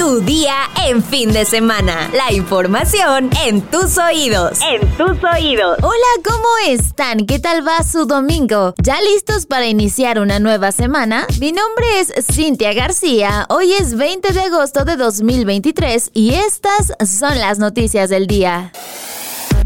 Tu día en fin de semana. La información en tus oídos. En tus oídos. Hola, ¿cómo están? ¿Qué tal va su domingo? ¿Ya listos para iniciar una nueva semana? Mi nombre es Cintia García. Hoy es 20 de agosto de 2023 y estas son las noticias del día.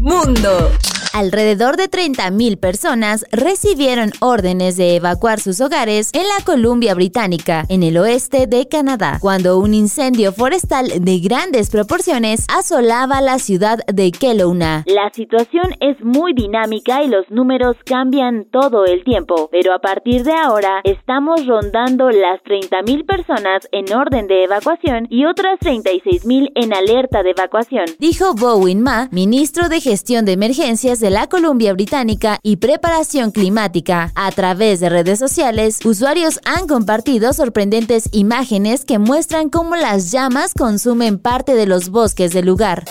Mundo. Alrededor de 30.000 personas recibieron órdenes de evacuar sus hogares en la Columbia Británica, en el oeste de Canadá, cuando un incendio forestal de grandes proporciones asolaba la ciudad de Kelowna. La situación es muy dinámica y los números cambian todo el tiempo, pero a partir de ahora estamos rondando las 30.000 personas en orden de evacuación y otras 36.000 en alerta de evacuación. Dijo Bowen Ma, ministro de Gestión de Emergencias de la Columbia Británica y preparación climática. A través de redes sociales, usuarios han compartido sorprendentes imágenes que muestran cómo las llamas consumen parte de los bosques del lugar.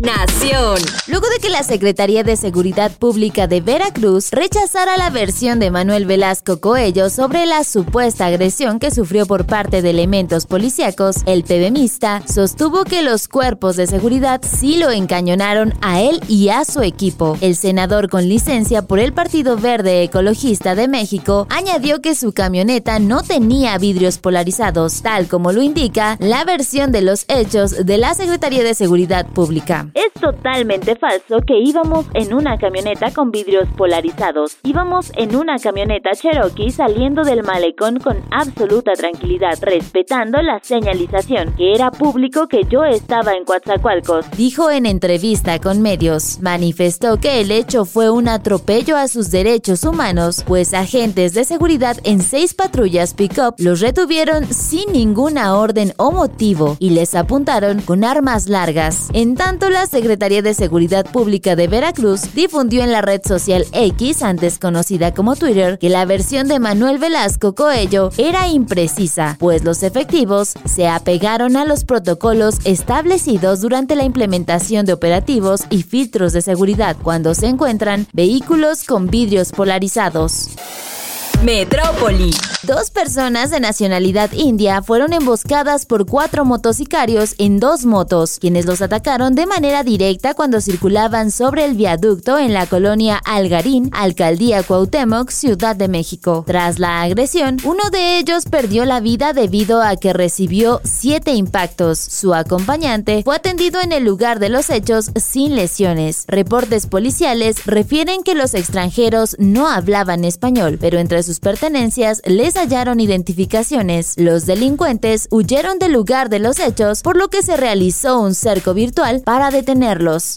Nación. Luego de que la Secretaría de Seguridad Pública de Veracruz rechazara la versión de Manuel Velasco Coello sobre la supuesta agresión que sufrió por parte de elementos policíacos, el PBMista sostuvo que los cuerpos de seguridad sí lo encañonaron a él y a su equipo. El senador con licencia por el Partido Verde Ecologista de México añadió que su camioneta no tenía vidrios polarizados, tal como lo indica la versión de los hechos de la Secretaría de Seguridad Pública. Es totalmente falso que íbamos en una camioneta con vidrios polarizados. Íbamos en una camioneta Cherokee saliendo del malecón con absoluta tranquilidad, respetando la señalización, que era público que yo estaba en Coatzacoalcos. Dijo en entrevista con medios, manifestó que el hecho fue un atropello a sus derechos humanos, pues agentes de seguridad en seis patrullas pick-up los retuvieron sin ninguna orden o motivo y les apuntaron con armas largas. En tanto, la Secretaría de Seguridad Pública de Veracruz difundió en la red social X, antes conocida como Twitter, que la versión de Manuel Velasco Coello era imprecisa, pues los efectivos se apegaron a los protocolos establecidos durante la implementación de operativos y filtros de seguridad cuando se encuentran vehículos con vidrios polarizados. Metrópoli. Dos personas de nacionalidad india fueron emboscadas por cuatro motocicarios en dos motos, quienes los atacaron de manera directa cuando circulaban sobre el viaducto en la colonia Algarín, Alcaldía Cuauhtémoc, Ciudad de México. Tras la agresión, uno de ellos perdió la vida debido a que recibió siete impactos. Su acompañante fue atendido en el lugar de los hechos sin lesiones. Reportes policiales refieren que los extranjeros no hablaban español, pero entre sus pertenencias les hallaron identificaciones. Los delincuentes huyeron del lugar de los hechos, por lo que se realizó un cerco virtual para detenerlos.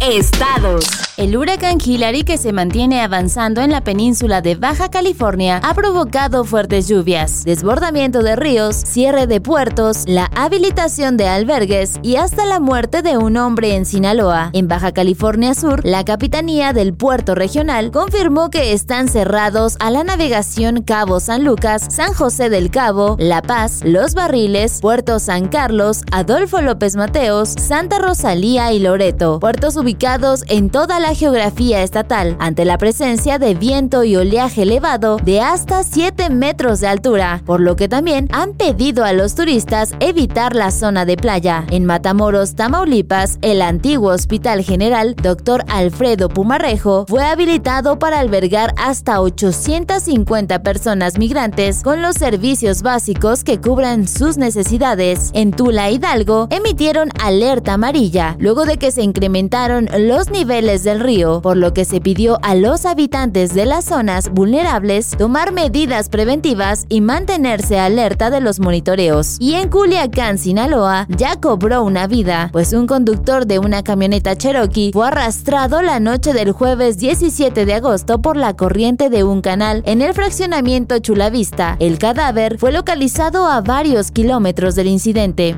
Estados. El huracán Hillary que se mantiene avanzando en la península de Baja California ha provocado fuertes lluvias, desbordamiento de ríos, cierre de puertos, la habilitación de albergues y hasta la muerte de un hombre en Sinaloa. En Baja California Sur, la Capitanía del Puerto Regional confirmó que están cerrados a la navegación Cabo San Lucas, San José del Cabo, La Paz, Los Barriles, Puerto San Carlos, Adolfo López Mateos, Santa Rosalía y Loreto, puertos ubicados en toda la geografía estatal, ante la presencia de viento y oleaje elevado de hasta 7 metros de altura, por lo que también han pedido a los turistas evitar la zona de playa. En Matamoros, Tamaulipas, el antiguo Hospital General Dr. Alfredo Pumarrejo fue habilitado para albergar hasta 850 personas migrantes con los servicios básicos que cubran sus necesidades. En Tula Hidalgo emitieron alerta amarilla luego de que se incrementaron los niveles del río, por lo que se pidió a los habitantes de las zonas vulnerables tomar medidas preventivas y mantenerse alerta de los monitoreos. Y en Culiacán, Sinaloa, ya cobró una vida, pues un conductor de una camioneta Cherokee fue arrastrado la noche del jueves 17 de agosto por la corriente de un canal en el fraccionamiento Chulavista. El cadáver fue localizado a varios kilómetros del incidente.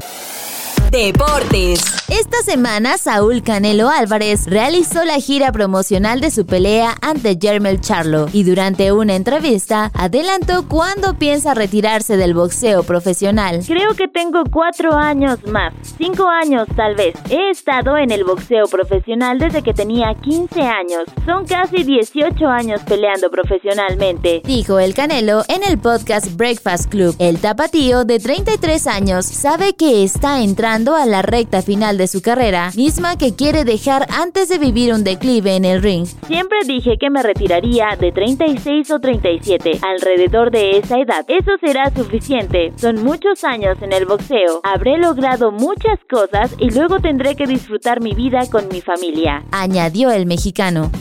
Deportes. Esta semana, Saúl Canelo Álvarez realizó la gira promocional de su pelea ante Jermel Charlo y durante una entrevista adelantó cuándo piensa retirarse del boxeo profesional. Creo que tengo cuatro años más, cinco años tal vez. He estado en el boxeo profesional desde que tenía 15 años. Son casi 18 años peleando profesionalmente. Dijo el Canelo en el podcast Breakfast Club. El tapatío de 33 años sabe que está entrando a la recta final de su carrera, misma que quiere dejar antes de vivir un declive en el ring. Siempre dije que me retiraría de 36 o 37, alrededor de esa edad. Eso será suficiente. Son muchos años en el boxeo. Habré logrado muchas cosas y luego tendré que disfrutar mi vida con mi familia. Añadió el mexicano.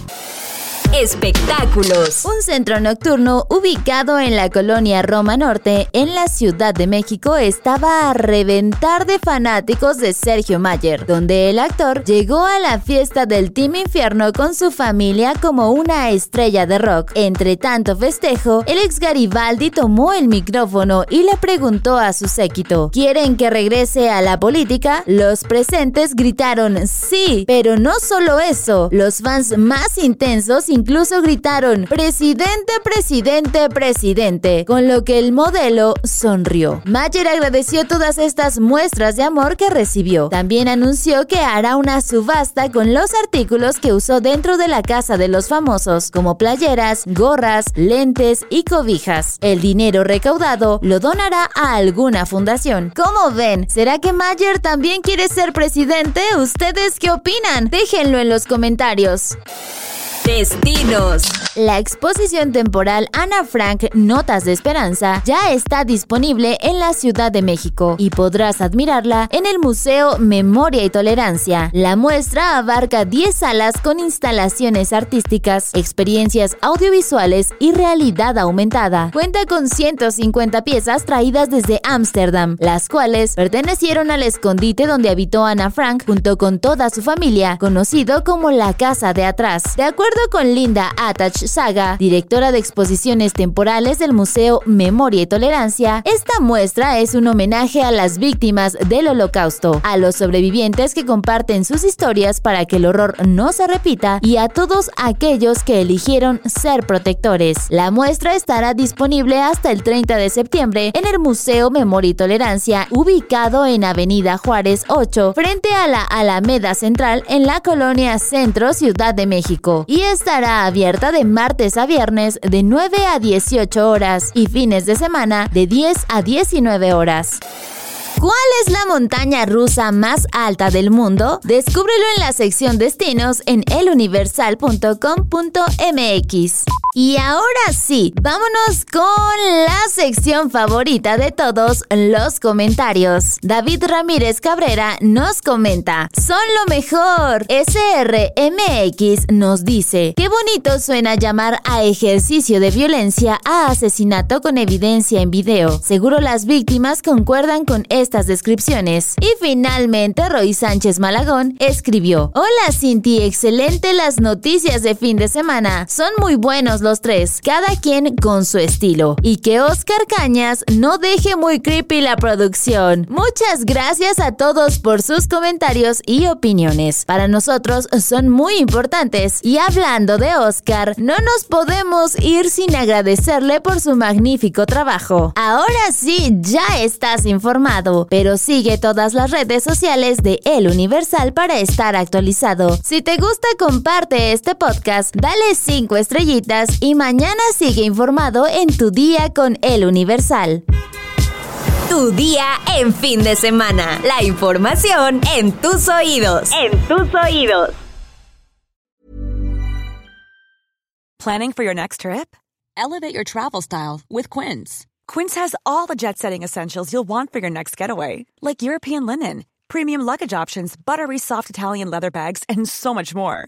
Espectáculos. Un centro nocturno ubicado en la colonia Roma Norte, en la Ciudad de México, estaba a reventar de fanáticos de Sergio Mayer, donde el actor llegó a la fiesta del Team Infierno con su familia como una estrella de rock. Entre tanto festejo, el ex Garibaldi tomó el micrófono y le preguntó a su séquito: ¿Quieren que regrese a la política? Los presentes gritaron sí, pero no solo eso, los fans más intensos incluso gritaron, presidente, presidente, presidente, con lo que el modelo sonrió. Mayer agradeció todas estas muestras de amor que recibió. También anunció que hará una subasta con los artículos que usó dentro de la casa de los famosos, como playeras, gorras, lentes y cobijas. El dinero recaudado lo donará a alguna fundación. ¿Cómo ven? ¿Será que Mayer también quiere ser presidente? ¿Ustedes qué opinan? Déjenlo en los comentarios. Destinos. La exposición temporal Ana Frank Notas de Esperanza ya está disponible en la Ciudad de México y podrás admirarla en el Museo Memoria y Tolerancia. La muestra abarca 10 salas con instalaciones artísticas, experiencias audiovisuales y realidad aumentada. Cuenta con 150 piezas traídas desde Ámsterdam, las cuales pertenecieron al escondite donde habitó Ana Frank junto con toda su familia, conocido como la Casa de Atrás. De acuerdo con Linda Atach Saga, directora de exposiciones temporales del Museo Memoria y Tolerancia, esta muestra es un homenaje a las víctimas del Holocausto, a los sobrevivientes que comparten sus historias para que el horror no se repita y a todos aquellos que eligieron ser protectores. La muestra estará disponible hasta el 30 de septiembre en el Museo Memoria y Tolerancia, ubicado en Avenida Juárez 8, frente a la Alameda Central en la colonia Centro, Ciudad de México. Estará abierta de martes a viernes de 9 a 18 horas y fines de semana de 10 a 19 horas. ¿Cuál es la montaña rusa más alta del mundo? Descúbrelo en la sección destinos en eluniversal.com.mx. Y ahora sí, vámonos con la sección favorita de todos, los comentarios. David Ramírez Cabrera nos comenta, son lo mejor. SRMX nos dice, qué bonito suena llamar a ejercicio de violencia a asesinato con evidencia en video. Seguro las víctimas concuerdan con estas descripciones. Y finalmente, Roy Sánchez Malagón escribió, Hola Cinti, excelente las noticias de fin de semana. Son muy buenos los tres, cada quien con su estilo. Y que Oscar Cañas no deje muy creepy la producción. Muchas gracias a todos por sus comentarios y opiniones. Para nosotros son muy importantes. Y hablando de Oscar, no nos podemos ir sin agradecerle por su magnífico trabajo. Ahora sí, ya estás informado, pero sigue todas las redes sociales de El Universal para estar actualizado. Si te gusta, comparte este podcast, dale 5 estrellitas y mañana sigue informado en tu día con El Universal. Tu día en fin de semana. La información en tus oídos. En tus oídos. Planning for your next trip? Elevate your travel style with Quince. Quince has all the jet setting essentials you'll want for your next getaway, like European linen, premium luggage options, buttery soft Italian leather bags, and so much more.